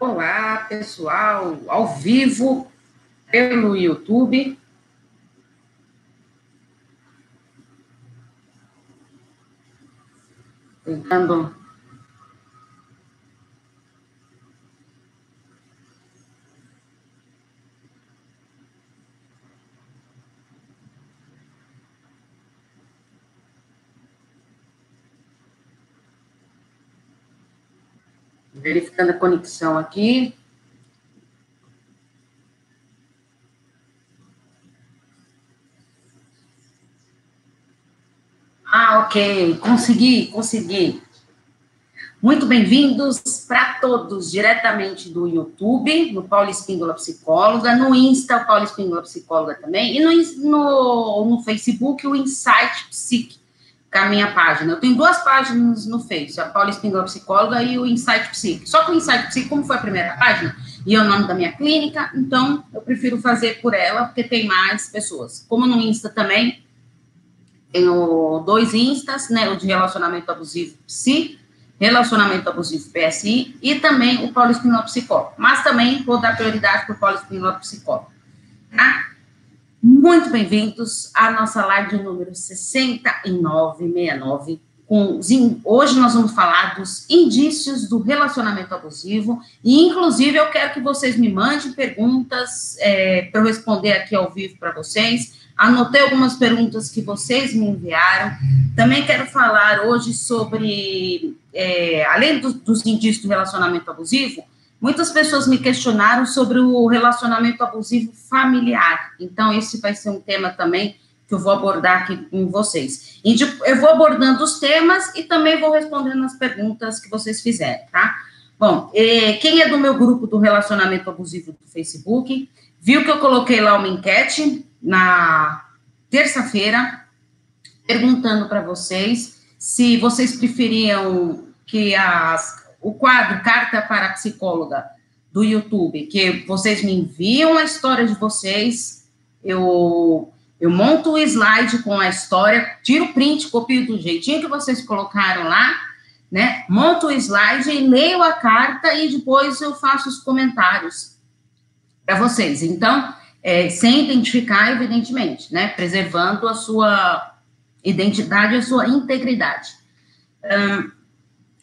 Olá, pessoal, ao vivo pelo YouTube. Tentando verificando a conexão aqui. Ah, ok, consegui, consegui. Muito bem-vindos para todos, diretamente do YouTube, no Paulo Espíndola Psicóloga, no Insta, o Paulo Espíndola Psicóloga também, e no, no, no Facebook, o Insight Psique com a minha página. Eu tenho duas páginas no Face, a Paula Espíndola Psicóloga e o Insight Psique. Só que o Insight Psique, como foi a primeira página, e é o nome da minha clínica, então eu prefiro fazer por ela, porque tem mais pessoas. Como no Insta também, tenho dois Instas, né, o de relacionamento abusivo Psi, relacionamento abusivo PSI, e também o Paulo Espíndola Psicólogo. Mas também vou dar prioridade para o Paulo Espíndola Psicólogo. Tá? Muito bem-vindos à nossa live número 6969. Com, hoje nós vamos falar dos indícios do relacionamento abusivo e, inclusive, eu quero que vocês me mandem perguntas é, para eu responder aqui ao vivo para vocês. Anotei algumas perguntas que vocês me enviaram. Também quero falar hoje sobre, é, além do, dos indícios do relacionamento abusivo, Muitas pessoas me questionaram sobre o relacionamento abusivo familiar. Então, esse vai ser um tema também que eu vou abordar aqui com vocês. Eu vou abordando os temas e também vou respondendo as perguntas que vocês fizerem, tá? Bom, quem é do meu grupo do relacionamento abusivo do Facebook, viu que eu coloquei lá uma enquete na terça-feira, perguntando para vocês se vocês preferiam que as o quadro Carta para a Psicóloga do YouTube, que vocês me enviam a história de vocês, eu, eu monto o slide com a história, tiro o print, copio do jeitinho que vocês colocaram lá, né? Monto o slide e leio a carta e depois eu faço os comentários para vocês. Então, é, sem identificar, evidentemente, né? Preservando a sua identidade, a sua integridade. Um,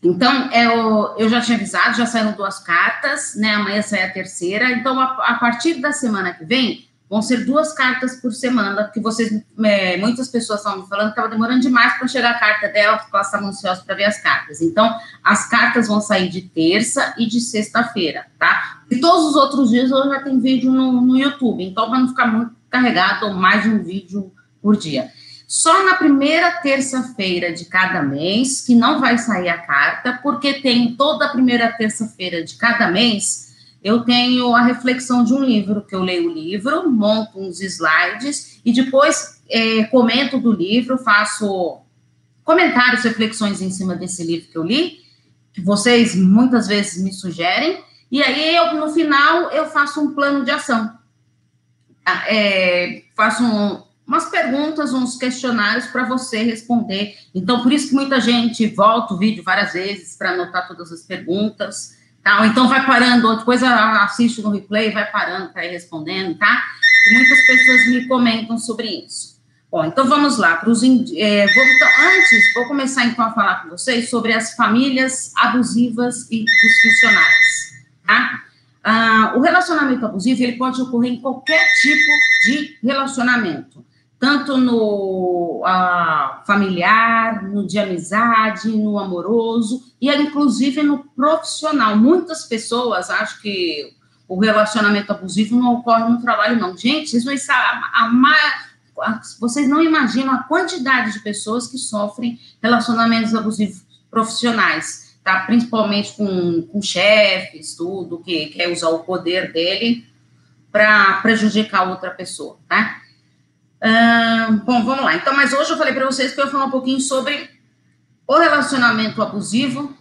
então, eu, eu já tinha avisado, já saíram duas cartas, né? Amanhã sai a terceira. Então, a, a partir da semana que vem, vão ser duas cartas por semana, porque vocês, é, muitas pessoas estavam me falando que estava demorando demais para chegar a carta dela, porque elas estavam ansiosas para ver as cartas. Então, as cartas vão sair de terça e de sexta-feira, tá? E todos os outros dias eu já tenho vídeo no, no YouTube, então, para não ficar muito carregado, mais de um vídeo por dia. Só na primeira terça-feira de cada mês que não vai sair a carta, porque tem toda a primeira terça-feira de cada mês, eu tenho a reflexão de um livro, que eu leio o livro, monto uns slides e depois é, comento do livro, faço comentários, reflexões em cima desse livro que eu li, que vocês muitas vezes me sugerem, e aí eu, no final eu faço um plano de ação. Tá? É, faço um, umas perguntas, uns questionários para você responder. Então, por isso que muita gente volta o vídeo várias vezes para anotar todas as perguntas, tá? Ou então vai parando, depois assiste no replay, vai parando para ir respondendo, tá? E muitas pessoas me comentam sobre isso. Bom, então vamos lá. É, vou, então, antes, vou começar então a falar com vocês sobre as famílias abusivas e disfuncionais, tá? Ah, o relacionamento abusivo ele pode ocorrer em qualquer tipo de relacionamento tanto no familiar, no de amizade, no amoroso e inclusive no profissional. Muitas pessoas acham que o relacionamento abusivo não ocorre no trabalho, não. Gente, vocês não, a, a, vocês não imaginam a quantidade de pessoas que sofrem relacionamentos abusivos profissionais, tá? Principalmente com, com chefes, tudo, que quer usar o poder dele para prejudicar outra pessoa, tá? Bom, vamos lá. Então, mas hoje eu falei para vocês que eu ia falar um pouquinho sobre o relacionamento abusivo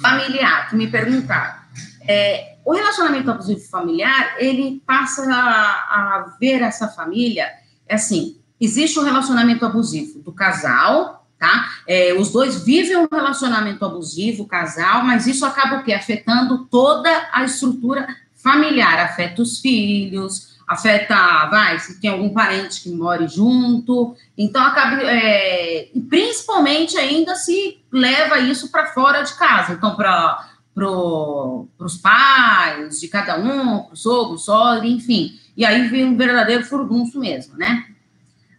familiar, que me perguntaram. É, o relacionamento abusivo familiar, ele passa a, a ver essa família, é assim, existe o um relacionamento abusivo do casal, tá? É, os dois vivem um relacionamento abusivo, casal, mas isso acaba o quê? Afetando toda a estrutura familiar, afeta os filhos, afeta, vai, se tem algum parente que more junto, então acaba, é, principalmente ainda se leva isso para fora de casa, então para pro, os pais de cada um, para o sogro, sogra, enfim, e aí vem um verdadeiro furdunço mesmo, né?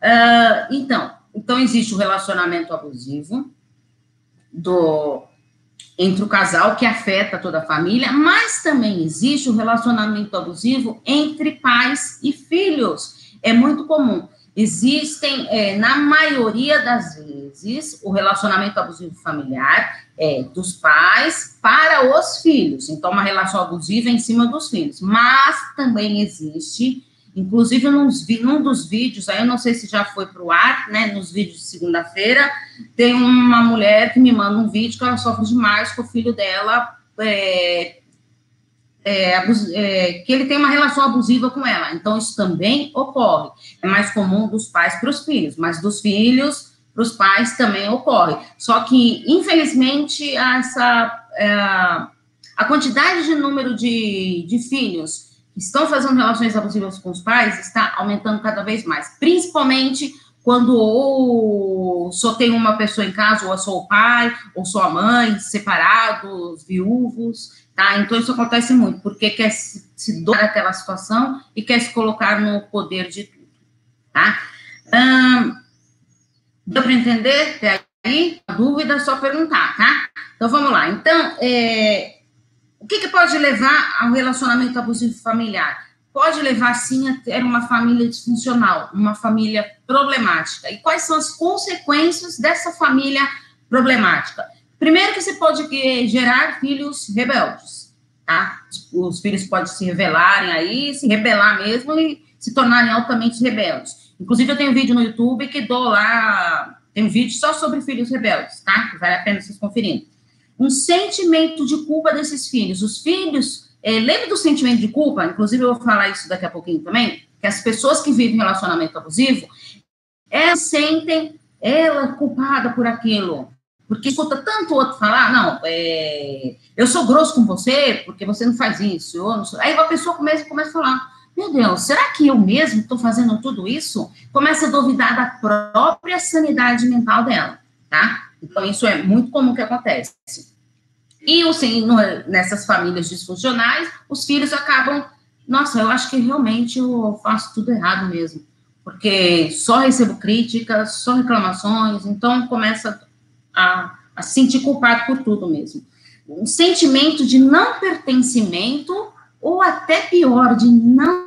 Uh, então, então, existe o relacionamento abusivo do, entre o casal, que afeta toda a família, mas também existe o relacionamento abusivo entre pais e filhos. É muito comum. Existem, é, na maioria das vezes, o relacionamento abusivo familiar é dos pais para os filhos. Então, uma relação abusiva em cima dos filhos. Mas também existe Inclusive, nos, num dos vídeos, aí eu não sei se já foi para o ar, né? Nos vídeos de segunda-feira, tem uma mulher que me manda um vídeo que ela sofre demais com o filho dela, é, é, é, que ele tem uma relação abusiva com ela. Então, isso também ocorre. É mais comum dos pais para os filhos, mas dos filhos para os pais também ocorre. Só que, infelizmente, essa, é, a quantidade de número de, de filhos estão fazendo relações abusivas com os pais está aumentando cada vez mais, principalmente quando ou só tem uma pessoa em casa, ou é só o pai, ou só a mãe, separados, viúvos, tá? Então isso acontece muito, porque quer se, se doar aquela situação e quer se colocar no poder de tudo, tá? Hum, deu para entender? Até aí? Dúvida é só perguntar, tá? Então vamos lá. Então, é, o que, que pode levar ao relacionamento abusivo familiar? Pode levar, sim, a ter uma família disfuncional, uma família problemática. E quais são as consequências dessa família problemática? Primeiro que você pode gerar filhos rebeldes, tá? Os filhos podem se rebelarem aí, se rebelar mesmo e se tornarem altamente rebeldes. Inclusive, eu tenho um vídeo no YouTube que dou lá, tem um vídeo só sobre filhos rebeldes, tá? Vale a pena vocês conferirem um sentimento de culpa desses filhos. Os filhos, é, lembra do sentimento de culpa? Inclusive, eu vou falar isso daqui a pouquinho também, que as pessoas que vivem relacionamento abusivo, elas sentem ela culpada por aquilo. Porque escuta tanto outro falar, não, é, eu sou grosso com você porque você não faz isso. Não Aí a pessoa começa, começa a falar, meu Deus, será que eu mesmo estou fazendo tudo isso? Começa a duvidar da própria sanidade mental dela, tá? Então, isso é muito comum que acontece. E, assim, no, nessas famílias disfuncionais, os filhos acabam, nossa, eu acho que realmente eu faço tudo errado mesmo, porque só recebo críticas, só reclamações, então começa a, a se sentir culpado por tudo mesmo. Um sentimento de não pertencimento, ou até pior, de não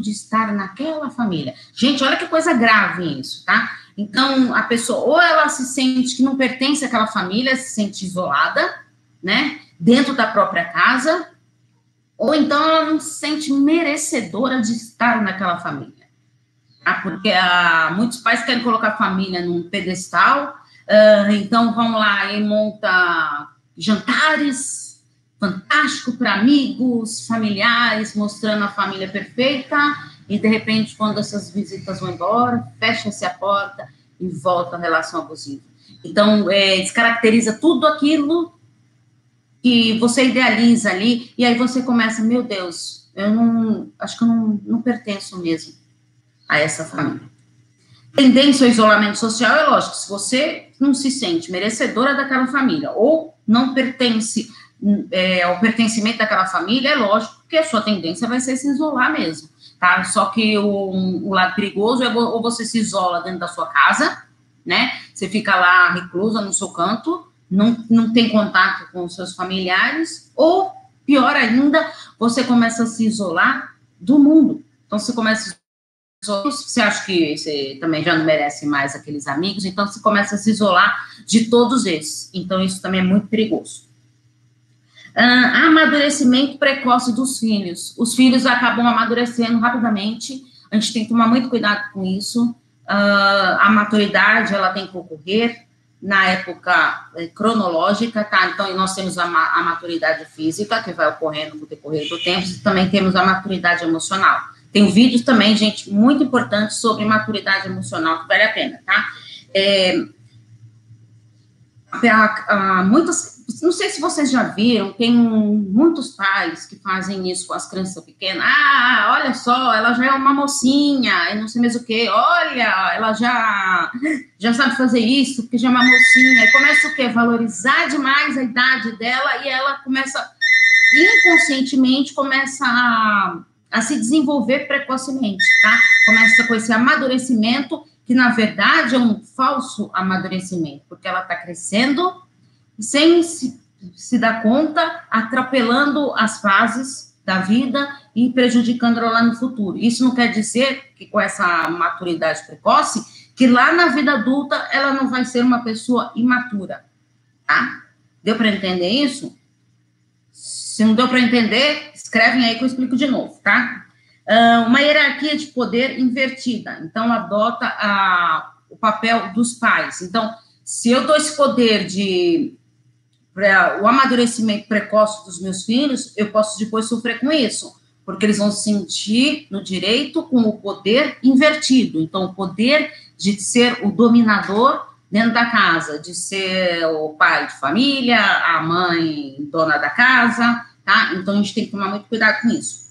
de estar naquela família. Gente, olha que coisa grave isso, tá? Então, a pessoa, ou ela se sente que não pertence àquela família, se sente isolada, né, dentro da própria casa, ou então ela não se sente merecedora de estar naquela família. Tá? Porque ah, muitos pais querem colocar a família num pedestal, ah, então vão lá e monta jantares fantástico para amigos, familiares, mostrando a família perfeita, e de repente, quando essas visitas vão embora, fecha-se a porta e volta a relação abusiva. Então, é, descaracteriza tudo aquilo que você idealiza ali, e aí você começa, meu Deus, eu não, acho que eu não, não pertenço mesmo a essa família. Tendência ao isolamento social é lógico, se você não se sente merecedora daquela família, ou não pertence é, ao pertencimento daquela família, é lógico que a sua tendência vai ser se isolar mesmo tá? Só que o, o lado perigoso é ou você se isola dentro da sua casa, né? Você fica lá reclusa no seu canto, não, não tem contato com os seus familiares, ou pior ainda, você começa a se isolar do mundo. Então você começa você acha que você também já não merece mais aqueles amigos, então você começa a se isolar de todos esses. Então isso também é muito perigoso. Uh, amadurecimento precoce dos filhos. Os filhos acabam amadurecendo rapidamente, a gente tem que tomar muito cuidado com isso. Uh, a maturidade, ela tem que ocorrer na época eh, cronológica, tá? Então, nós temos a, a, maturidade física, que vai ocorrendo no decorrer do tempo, e também temos a maturidade emocional. Tem vídeos também, gente, muito importantes sobre maturidade emocional, que vale a pena, tá? É, muitas, não sei se vocês já viram, tem muitos pais que fazem isso com as crianças pequenas. Ah, olha só, ela já é uma mocinha, e não sei mais o que. Olha, ela já já sabe fazer isso, porque já é uma mocinha. E começa o quê? Valorizar demais a idade dela e ela começa inconscientemente começa a, a se desenvolver precocemente, tá? Começa com esse amadurecimento que na verdade é um falso amadurecimento, porque ela está crescendo sem se, se dar conta, atropelando as fases da vida e prejudicando ela no futuro. Isso não quer dizer que com essa maturidade precoce, que lá na vida adulta ela não vai ser uma pessoa imatura, tá? Deu para entender isso? Se não deu para entender, escrevem aí que eu explico de novo, tá? Uma hierarquia de poder invertida. Então, adota a, o papel dos pais. Então, se eu dou esse poder de o amadurecimento precoce dos meus filhos, eu posso depois sofrer com isso, porque eles vão se sentir no direito com o poder invertido. Então, o poder de ser o dominador dentro da casa, de ser o pai de família, a mãe dona da casa, tá? Então, a gente tem que tomar muito cuidado com isso.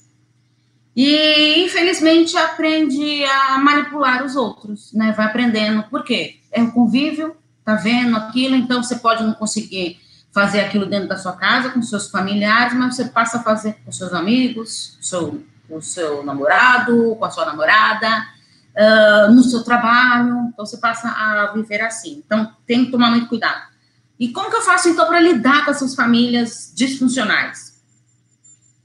E, infelizmente, aprende a manipular os outros, né? Vai aprendendo. Por quê? É o convívio, tá vendo aquilo, então você pode não conseguir fazer aquilo dentro da sua casa, com seus familiares, mas você passa a fazer com seus amigos, seu, o seu namorado, com a sua namorada, uh, no seu trabalho, então você passa a viver assim. Então, tem que tomar muito cuidado. E como que eu faço, então, para lidar com essas famílias disfuncionais?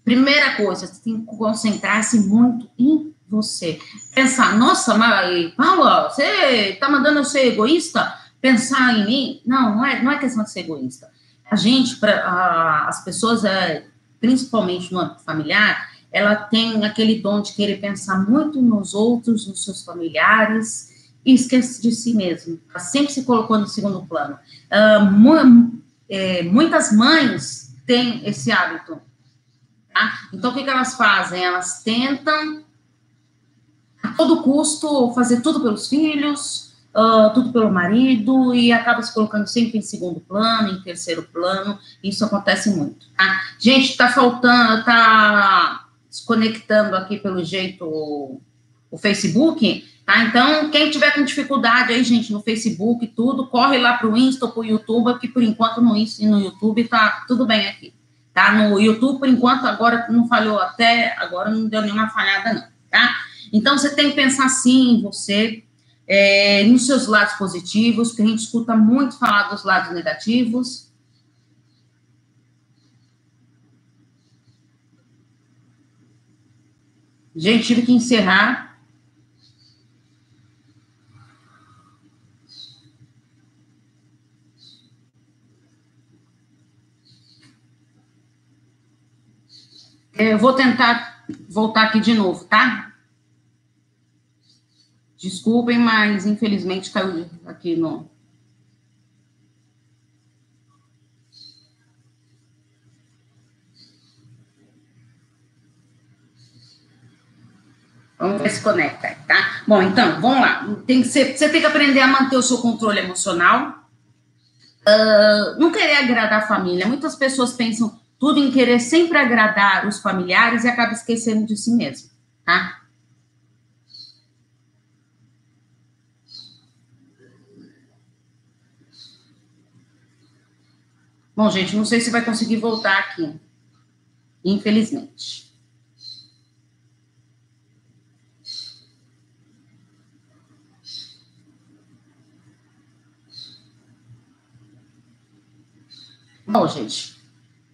Primeira coisa, você tem que concentrar-se muito em você. Pensar, nossa, mas Paula, você está mandando eu ser egoísta? Pensar em mim? Não, não é, não é questão de ser egoísta. A gente, pra, as pessoas, é, principalmente no âmbito familiar, ela tem aquele dom de querer pensar muito nos outros, nos seus familiares, e esquece de si mesmo. Ela sempre se colocou no segundo plano. Uh, mu é, muitas mães têm esse hábito Tá? Então, o que, que elas fazem? Elas tentam, a todo custo, fazer tudo pelos filhos, uh, tudo pelo marido, e acaba se colocando sempre em segundo plano, em terceiro plano. Isso acontece muito. Tá? Gente, está faltando, está desconectando aqui pelo jeito o, o Facebook. Tá? Então, quem tiver com dificuldade aí, gente, no Facebook, tudo, corre lá para o Insta ou para o YouTube, que por enquanto no Insta e no YouTube tá tudo bem aqui tá? No YouTube, por enquanto, agora não falhou até, agora não deu nenhuma falhada, não, tá? Então, você tem que pensar sim em você, é, nos seus lados positivos, porque a gente escuta muito falar dos lados negativos. Gente, tive que encerrar Eu vou tentar voltar aqui de novo, tá? Desculpem, mas infelizmente caiu aqui no. Vamos ver se conecta, tá? Bom, então, vamos lá. Tem que ser, você tem que aprender a manter o seu controle emocional. Uh, não querer agradar a família. Muitas pessoas pensam, tudo em querer sempre agradar os familiares e acaba esquecendo de si mesmo, tá? Bom, gente, não sei se vai conseguir voltar aqui, infelizmente. Bom, gente,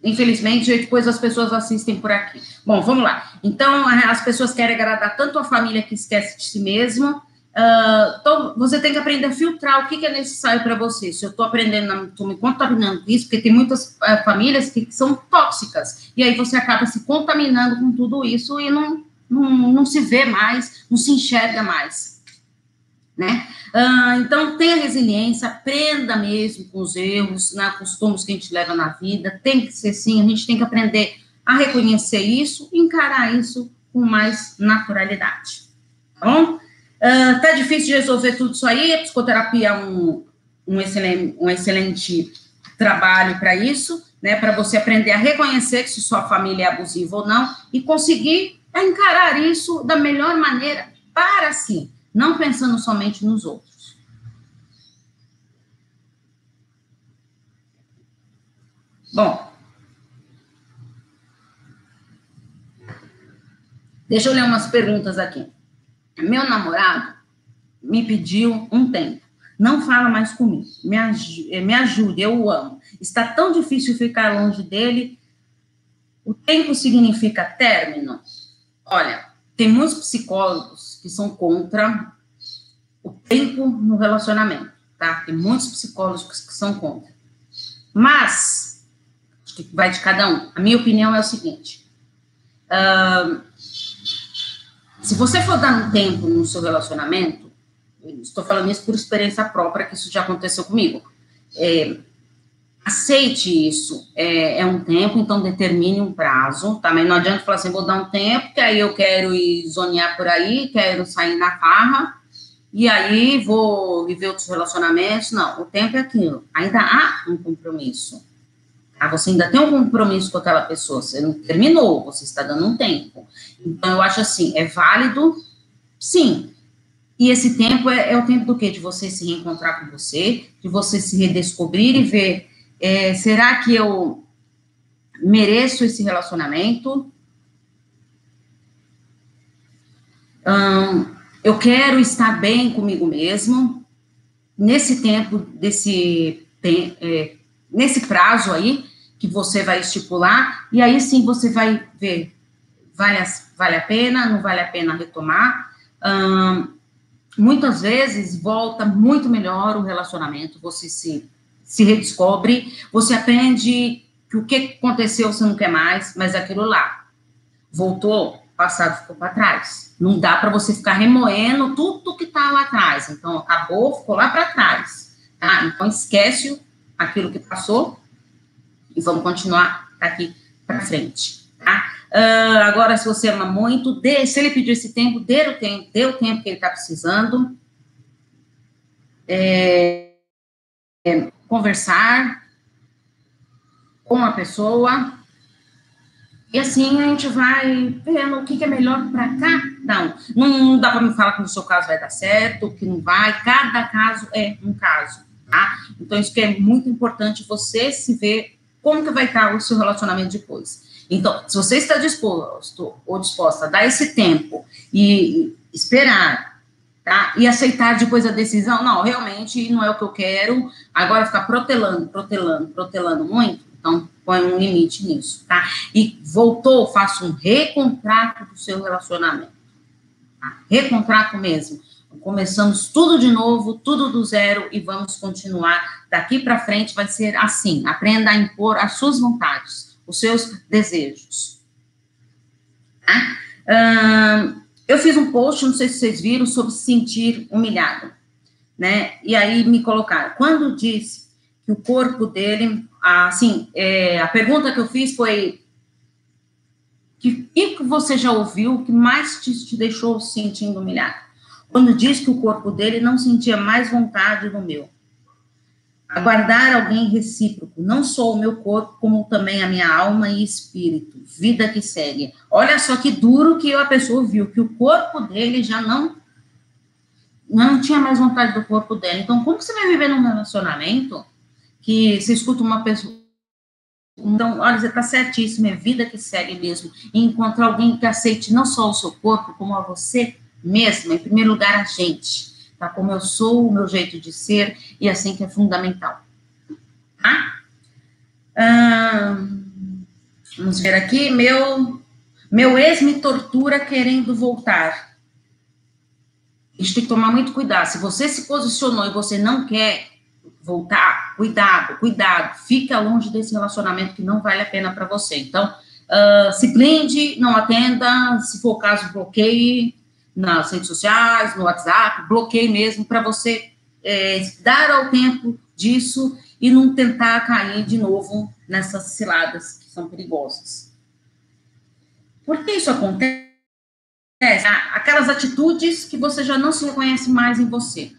Infelizmente, depois as pessoas assistem por aqui. Bom, vamos lá. Então, as pessoas querem agradar tanto a família que esquece de si mesmo. Uh, então, você tem que aprender a filtrar o que, que é necessário para você. Se eu estou aprendendo, estou me contaminando com isso, porque tem muitas uh, famílias que são tóxicas. E aí você acaba se contaminando com tudo isso e não, não, não se vê mais, não se enxerga mais. Né? Ah, então, tenha resiliência, aprenda mesmo com os erros, né, com os tomos que a gente leva na vida, tem que ser assim, a gente tem que aprender a reconhecer isso encarar isso com mais naturalidade, tá bom? Uh, tá difícil de resolver tudo isso aí, a psicoterapia é um, um excelente, um excelente trabalho para isso, né, para você aprender a reconhecer se sua família é abusiva ou não e conseguir encarar isso da melhor maneira para si, não pensando somente nos outros. Bom, deixa eu ler umas perguntas aqui. Meu namorado me pediu um tempo. Não fala mais comigo. Me, aj me ajude, eu o amo. Está tão difícil ficar longe dele. O tempo significa término? Olha, tem muitos psicólogos que são contra o tempo no relacionamento, tá? Tem muitos psicólogos que são contra. Mas, acho que vai de cada um. A minha opinião é o seguinte: uh, se você for dar um tempo no seu relacionamento, estou falando isso por experiência própria, que isso já aconteceu comigo. É, aceite isso. É, é, um tempo, então determine um prazo. Também tá? não adianta falar assim, vou dar um tempo, que aí eu quero ir zonear por aí, quero sair na farra, e aí vou viver outros relacionamentos. Não, o tempo é aquilo. Ainda há um compromisso. Tá? Você ainda tem um compromisso com aquela pessoa. Você não terminou, você está dando um tempo. Então, eu acho assim, é válido, sim. E esse tempo é, é o tempo do quê? De você se reencontrar com você, de você se redescobrir e ver é, será que eu mereço esse relacionamento? Hum, eu quero estar bem comigo mesmo nesse tempo, desse é, nesse prazo aí que você vai estipular, e aí sim você vai ver vale a, vale a pena, não vale a pena retomar. Hum, muitas vezes volta muito melhor o relacionamento, você se se redescobre, você aprende que o que aconteceu você não quer mais, mas aquilo lá voltou, passado ficou para trás. Não dá para você ficar remoendo tudo que está lá atrás. Então, acabou, ficou lá para trás. Tá? Então, esquece aquilo que passou e vamos continuar daqui para frente. Tá? Uh, agora, se você ama muito, dê, se ele pediu esse tempo, dê o tempo, dê o tempo que ele está precisando. É, é, conversar com a pessoa. E assim a gente vai vendo o que, é melhor para cada um. Não, não dá para me falar que no seu caso vai dar certo, que não vai. Cada caso é um caso, tá? Então, isso que é muito importante você se ver como que vai estar o seu relacionamento depois. Então, se você está disposto ou disposta a dar esse tempo e esperar tá? E aceitar depois a decisão, não, realmente não é o que eu quero, agora ficar protelando, protelando, protelando muito, então põe um limite nisso, tá? E voltou, faça um recontrato do seu relacionamento, tá? Recontrato mesmo. Começamos tudo de novo, tudo do zero e vamos continuar. Daqui para frente vai ser assim. Aprenda a impor as suas vontades, os seus desejos. Tá? Hum, eu fiz um post, não sei se vocês viram, sobre se sentir humilhado, né? E aí me colocaram, quando disse que o corpo dele, assim, é, a pergunta que eu fiz foi que que você já ouviu que mais te, te deixou se sentindo humilhado? Quando disse que o corpo dele não sentia mais vontade do meu aguardar alguém recíproco, não só o meu corpo, como também a minha alma e espírito, vida que segue. Olha só que duro que a pessoa viu, que o corpo dele já não não tinha mais vontade do corpo dele. Então, como você vai viver num relacionamento que você escuta uma pessoa então, olha, você está certíssimo, é vida que segue mesmo. E encontrar alguém que aceite não só o seu corpo, como a você mesmo, em primeiro lugar a gente tá? Como eu sou, o meu jeito de ser, e assim que é fundamental. Tá? vamos ver aqui, meu, meu ex me tortura querendo voltar. Gente tem que tomar muito cuidado. Se você se posicionou e você não quer voltar, cuidado, cuidado. Fica longe desse relacionamento que não vale a pena para você. Então, uh, se blinde, não atenda, se for o caso, bloqueie, nas redes sociais, no WhatsApp, bloqueie mesmo, para você é, dar ao tempo disso e não tentar cair de novo nessas ciladas que são perigosas. Por que isso acontece? Aquelas atitudes que você já não se reconhece mais em você.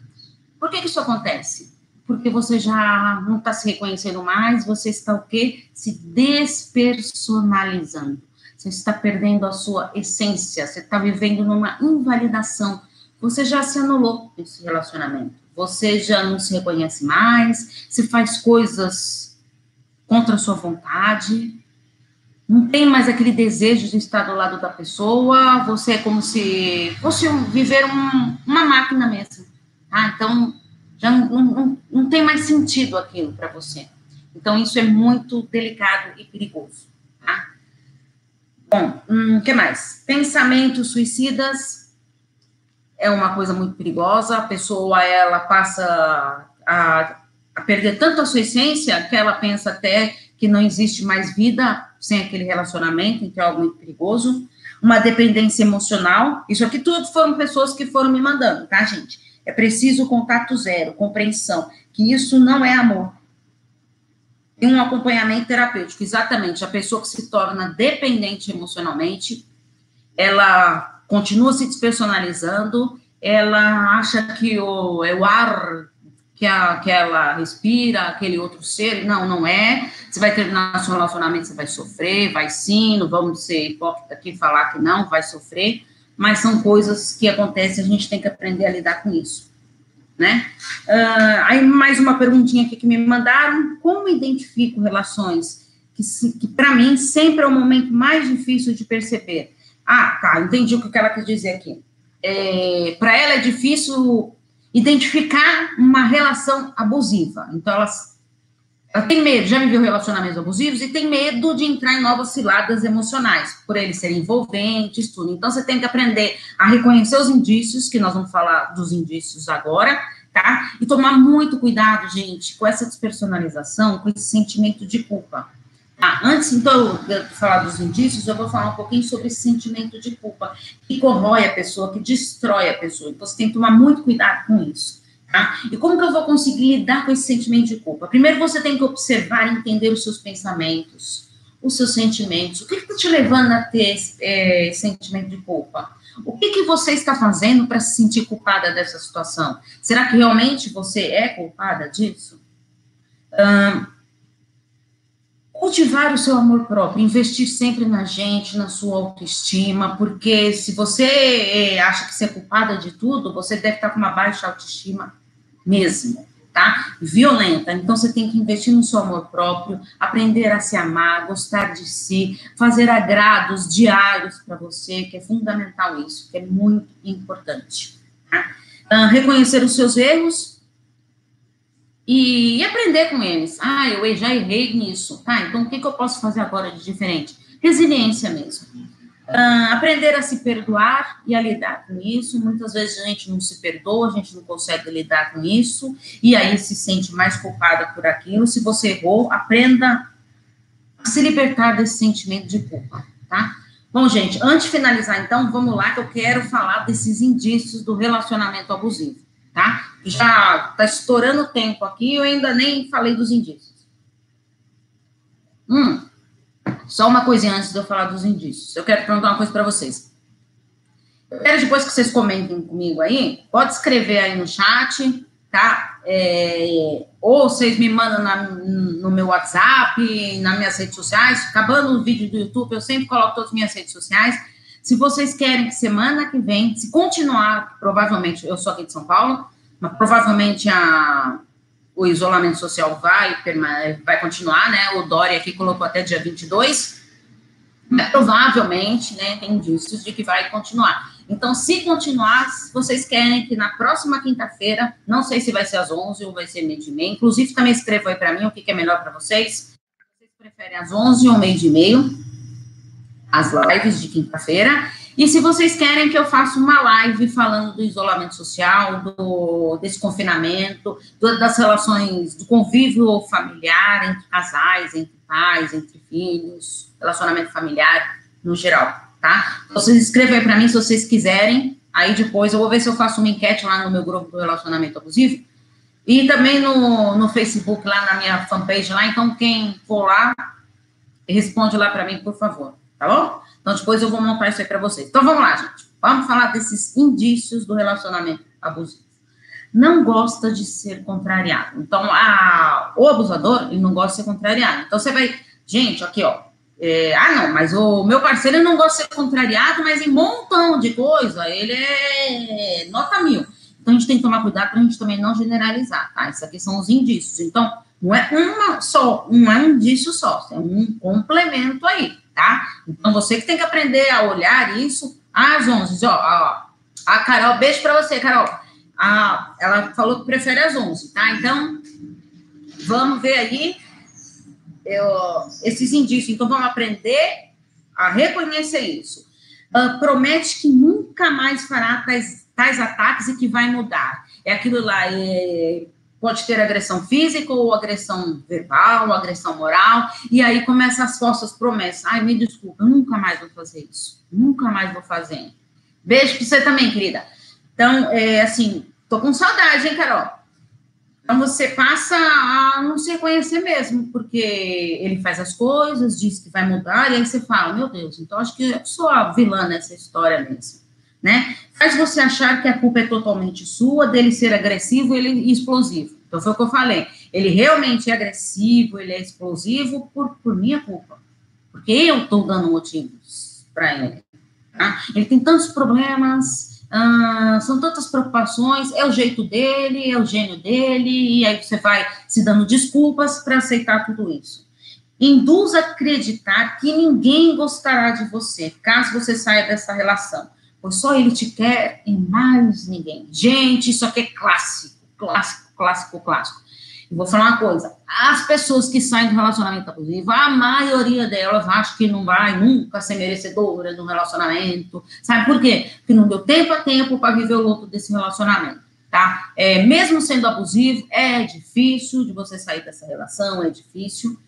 Por que, que isso acontece? porque você já não está se reconhecendo mais, você está o quê? Se despersonalizando. Você está perdendo a sua essência, você está vivendo numa invalidação. Você já se anulou nesse relacionamento. Você já não se reconhece mais, se faz coisas contra a sua vontade, não tem mais aquele desejo de estar do lado da pessoa, você é como se fosse viver um, uma máquina mesmo. Ah, então já não, não, não tem mais sentido aquilo para você. Então, isso é muito delicado e perigoso. Bom, o hum, que mais? Pensamentos suicidas é uma coisa muito perigosa. A pessoa, ela passa a, a perder tanto a sua essência que ela pensa até que não existe mais vida sem aquele relacionamento, então é algo muito perigoso. Uma dependência emocional. Isso aqui tudo foram pessoas que foram me mandando, tá, gente? É preciso contato zero, compreensão, que isso não é amor. Tem um acompanhamento terapêutico, exatamente. A pessoa que se torna dependente emocionalmente, ela continua se despersonalizando, ela acha que o, é o ar que, a, que ela respira, aquele outro ser, não, não é. Você vai terminar seu relacionamento, você vai sofrer, vai sim, não vamos ser hipócrita aqui e falar que não, vai sofrer mas são coisas que acontecem, a gente tem que aprender a lidar com isso, né? Uh, aí mais uma perguntinha aqui que me mandaram, como identifico relações que, que para mim sempre é o momento mais difícil de perceber? Ah, tá, entendi o que ela quis dizer aqui. É, para ela é difícil identificar uma relação abusiva, então ela tem medo, já viveu relacionamentos abusivos e tem medo de entrar em novas ciladas emocionais, por eles serem envolventes, tudo. Então, você tem que aprender a reconhecer os indícios, que nós vamos falar dos indícios agora, tá? E tomar muito cuidado, gente, com essa despersonalização, com esse sentimento de culpa. Tá? Antes, então, de falar dos indícios, eu vou falar um pouquinho sobre esse sentimento de culpa, que corrói a pessoa, que destrói a pessoa. Então, você tem que tomar muito cuidado com isso. Tá? E como que eu vou conseguir lidar com esse sentimento de culpa? Primeiro você tem que observar e entender os seus pensamentos, os seus sentimentos. O que está te levando a ter esse é, sentimento de culpa? O que, que você está fazendo para se sentir culpada dessa situação? Será que realmente você é culpada disso? cultivar o seu amor próprio, investir sempre na gente, na sua autoestima, porque se você é, acha que você é culpada de tudo, você deve estar com uma baixa autoestima mesmo, tá? Violenta. Então você tem que investir no seu amor próprio, aprender a se amar, gostar de si, fazer agrados diários para você, que é fundamental isso, que é muito importante. Tá? Uh, reconhecer os seus erros e, aprender com eles. Ah, eu já errei nisso, tá? Então o que, que eu posso fazer agora de diferente? Resiliência mesmo. Uh, aprender a se perdoar e a lidar com isso. Muitas vezes a gente não se perdoa, a gente não consegue lidar com isso, e aí se sente mais culpada por aquilo. Se você errou, aprenda a se libertar desse sentimento de culpa, tá? Bom, gente, antes de finalizar, então, vamos lá, que eu quero falar desses indícios do relacionamento abusivo, tá? Já tá estourando o tempo aqui, eu ainda nem falei dos indícios. Hum, só uma coisinha antes de eu falar dos indícios. Eu quero perguntar uma coisa para vocês. Eu quero depois que vocês comentem comigo aí, pode escrever aí no chat, tá? É, ou vocês me mandam na, no meu WhatsApp, nas minas redes sociais. Acabando o vídeo do YouTube, eu sempre coloco todas as minhas redes sociais. Se vocês querem que semana que vem, se continuar, provavelmente, eu sou aqui de São Paulo, mas provavelmente a, o isolamento social vai, vai continuar, né? O Dória aqui colocou até dia 22, mas provavelmente, né, tem indícios de que vai continuar. Então, se continuar, vocês querem que na próxima quinta-feira, não sei se vai ser às 11 ou vai ser meio de meio, inclusive também escreva aí para mim o que, que é melhor para vocês. Vocês preferem às 11 ou meio de meio, as lives de quinta-feira, e se vocês querem que eu faça uma live falando do isolamento social, do desconfinamento, do, das relações, do convívio familiar entre casais, entre pais, entre filhos, relacionamento familiar no geral, tá? Vocês escrevam para mim se vocês quiserem. Aí depois eu vou ver se eu faço uma enquete lá no meu grupo do relacionamento abusivo. E também no, no Facebook, lá na minha fanpage lá. Então, quem for lá, responde lá para mim, por favor. Tá bom? Então, depois eu vou montar isso aí para vocês. Então, vamos lá, gente. Vamos falar desses indícios do relacionamento abusivo. não gosta de ser contrariado. Então, a, o abusador, ele não gosta de ser contrariado. Então, você vai, gente, aqui, ó, é, ah, não, mas o meu parceiro não gosta de ser contrariado, mas em montão de coisa, ele é nota mil. Então, a gente tem que tomar cuidado para a gente também não generalizar, tá? Isso aqui são os indícios. Então, não é uma só, é um indício só, é um complemento aí, tá? Então, você que tem que aprender a olhar isso às 11, ó, ó a Carol, beijo para você, Carol. A, ela falou que prefere às 11, tá? Então, vamos ver aí eu, esses indícios. Então, vamos aprender a reconhecer isso. Uh, promete que nunca mais fará tais, tais ataques e que vai mudar. É aquilo lá, é, pode ter agressão física ou agressão verbal, ou agressão moral, e aí começa as falsas promessas. Ai, me desculpa, nunca mais vou fazer isso, nunca mais vou fazer. Beijo pra você também, querida. Então, é assim, tô com saudade, hein, Carol? Então, você passa a não se reconhecer mesmo, porque ele faz as coisas, diz que vai mudar, e aí você fala, meu Deus, então acho que eu sou a vilã nessa história mesmo, né? Faz você achar que a culpa é totalmente sua, dele ser agressivo é explosivo. Então, foi o que eu falei. Ele realmente é agressivo, ele é explosivo por, por minha culpa. Porque eu estou dando motivos para ele. Tá? Ele tem tantos problemas, ah, são tantas preocupações, é o jeito dele, é o gênio dele, e aí você vai se dando desculpas para aceitar tudo isso. Induz a acreditar que ninguém gostará de você, caso você saia dessa relação, pois só ele te quer e mais ninguém. Gente, isso aqui é clássico, clássico, clássico, clássico. E vou falar uma coisa: as pessoas que saem do relacionamento abusivo, a maioria delas acha que não vai nunca ser merecedora do relacionamento. Sabe por quê? Porque não deu tempo a tempo para viver o luto desse relacionamento. Tá? É, mesmo sendo abusivo, é difícil de você sair dessa relação, é difícil,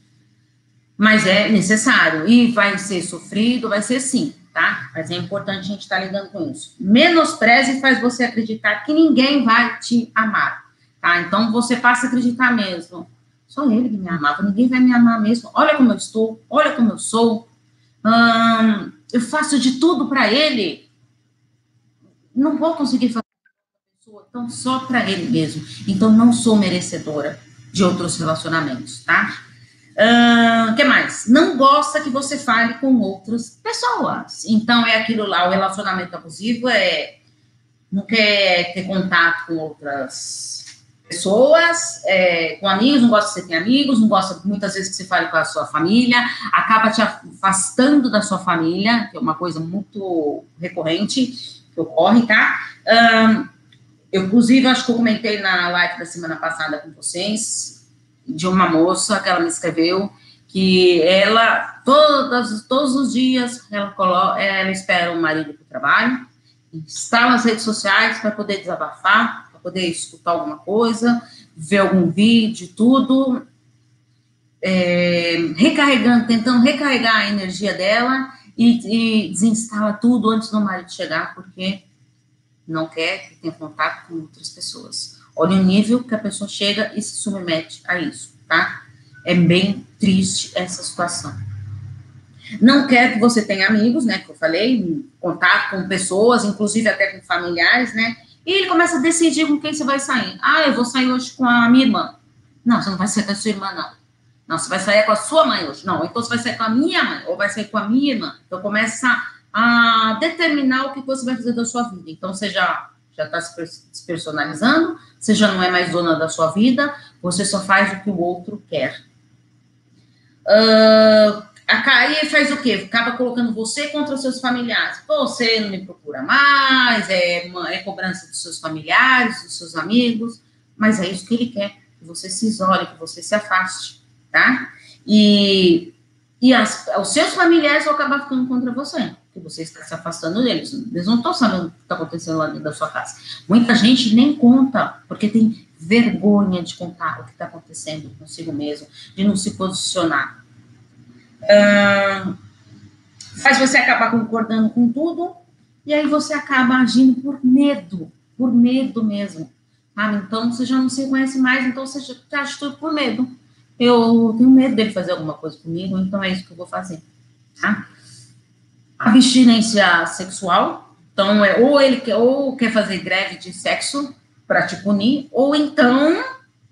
mas é necessário. E vai ser sofrido, vai ser sim, tá? Mas é importante a gente estar tá lidando com isso. Menospreze faz você acreditar que ninguém vai te amar. Tá? Então você passa a acreditar mesmo. Só ele que me amava, ninguém vai me amar mesmo. Olha como eu estou, olha como eu sou. Hum, eu faço de tudo para ele. Não vou conseguir fazer pessoa, então só para ele mesmo. Então não sou merecedora de outros relacionamentos, tá? O Não gosta que você fale com outras pessoas. Então é aquilo lá, o relacionamento abusivo é não quer ter contato com outras pessoas, é, com amigos, não gosta que você tenha amigos, não gosta muitas vezes que você fale com a sua família, acaba te afastando da sua família, que é uma coisa muito recorrente que ocorre, tá? Um, eu, inclusive, acho que eu comentei na live da semana passada com vocês, de uma moça que ela me escreveu, que ela, todas, todos os dias, ela, coloca, ela espera o marido para o trabalho, está nas redes sociais para poder desabafar, poder escutar alguma coisa, ver algum vídeo, tudo, é, recarregando, tentando recarregar a energia dela e, e desinstala tudo antes do marido chegar, porque não quer que tenha contato com outras pessoas. Olha o nível que a pessoa chega e se submete a isso, tá? É bem triste essa situação. Não quer que você tenha amigos, né? Que eu falei, contato com pessoas, inclusive até com familiares, né? E ele começa a decidir com quem você vai sair. Ah, eu vou sair hoje com a minha irmã. Não, você não vai sair com a sua irmã, não. Não, você vai sair com a sua mãe hoje. Não, então você vai sair com a minha mãe, ou vai sair com a minha irmã. Então começa a determinar o que você vai fazer da sua vida. Então você já já está se despersonalizando, você já não é mais dona da sua vida, você só faz o que o outro quer. Uh, a Caia faz o quê? Acaba colocando você contra os seus familiares. Você não me procura mais, é, é cobrança dos seus familiares, dos seus amigos, mas é isso que ele quer, que você se isole, que você se afaste, tá? E, e as, os seus familiares vão acabar ficando contra você, que você está se afastando deles. Eles não estão sabendo o que está acontecendo lá dentro da sua casa. Muita gente nem conta, porque tem vergonha de contar o que está acontecendo consigo mesmo, de não se posicionar faz você acabar concordando com tudo, e aí você acaba agindo por medo, por medo mesmo. Ah, então você já não se conhece mais, então você já age tudo por medo. Eu tenho medo dele fazer alguma coisa comigo, então é isso que eu vou fazer. Tá? Abstinência sexual, então é ou ele quer, ou quer fazer greve de sexo, para te punir, ou então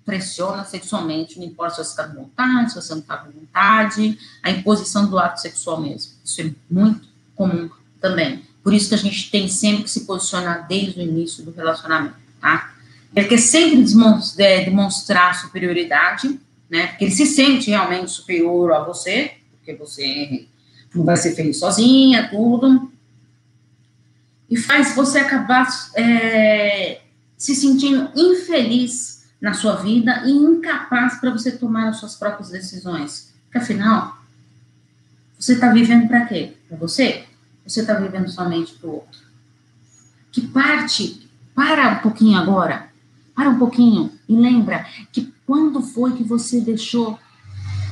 pressiona sexualmente, não importa se você está com vontade, se você não está com vontade, a imposição do ato sexual mesmo. Isso é muito comum também. Por isso que a gente tem sempre que se posicionar desde o início do relacionamento, tá? Ele quer sempre é, demonstrar superioridade, né? Porque ele se sente realmente superior a você, porque você não vai ser feliz sozinha, tudo. E faz você acabar é, se sentindo infeliz na sua vida e incapaz para você tomar as suas próprias decisões. Porque afinal, você está vivendo para quê? Para você? Você está vivendo somente para o outro? Que parte, para um pouquinho agora, para um pouquinho e lembra que quando foi que você deixou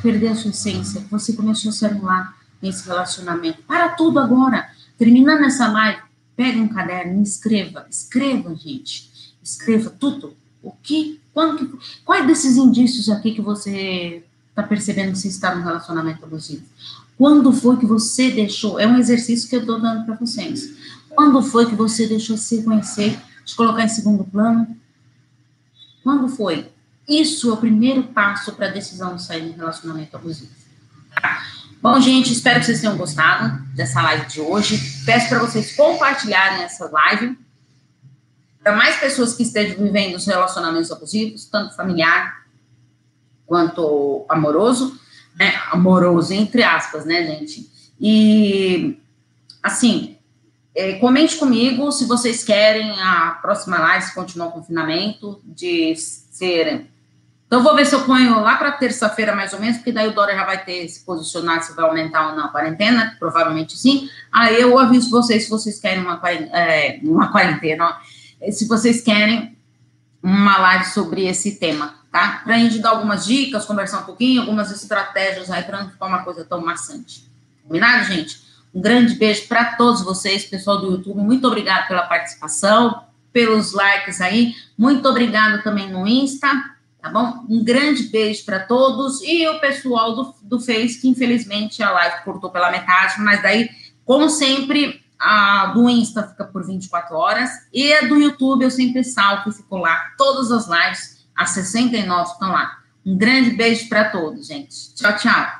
perder a sua essência, você começou a se anular nesse relacionamento. Para tudo agora. Terminando essa live, pega um caderno escreva. Escreva, gente. Escreva tudo. O que, quando que, quais desses indícios aqui que você está percebendo que você está num relacionamento abusivo? Quando foi que você deixou? É um exercício que eu estou dando para vocês. Quando foi que você deixou se conhecer, de colocar em segundo plano? Quando foi? Isso é o primeiro passo para a decisão de sair de um relacionamento abusivo. Bom, gente, espero que vocês tenham gostado dessa live de hoje. Peço para vocês compartilharem essa live para mais pessoas que estejam vivendo os relacionamentos abusivos, tanto familiar quanto amoroso, né? Amoroso, entre aspas, né, gente? E, assim, é, comente comigo se vocês querem a próxima live, se continuar o confinamento, de ser. Então, vou ver se eu ponho lá para terça-feira, mais ou menos, porque daí o Dora já vai ter se posicionado se vai aumentar ou não a quarentena, provavelmente sim. Aí eu aviso vocês se vocês querem uma, é, uma quarentena, se vocês querem uma live sobre esse tema, tá? Para a gente dar algumas dicas, conversar um pouquinho, algumas estratégias aí para não ficar uma coisa tão maçante. Combinado, gente? Um grande beijo para todos vocês, pessoal do YouTube. Muito obrigado pela participação, pelos likes aí. Muito obrigado também no Insta, tá bom? Um grande beijo para todos e o pessoal do, do Face, que infelizmente a live cortou pela metade, mas daí, como sempre, a do Insta fica por 24 horas e a do YouTube eu sempre salvo e fico lá. Todas as lives, as 69 estão lá. Um grande beijo para todos, gente. Tchau, tchau.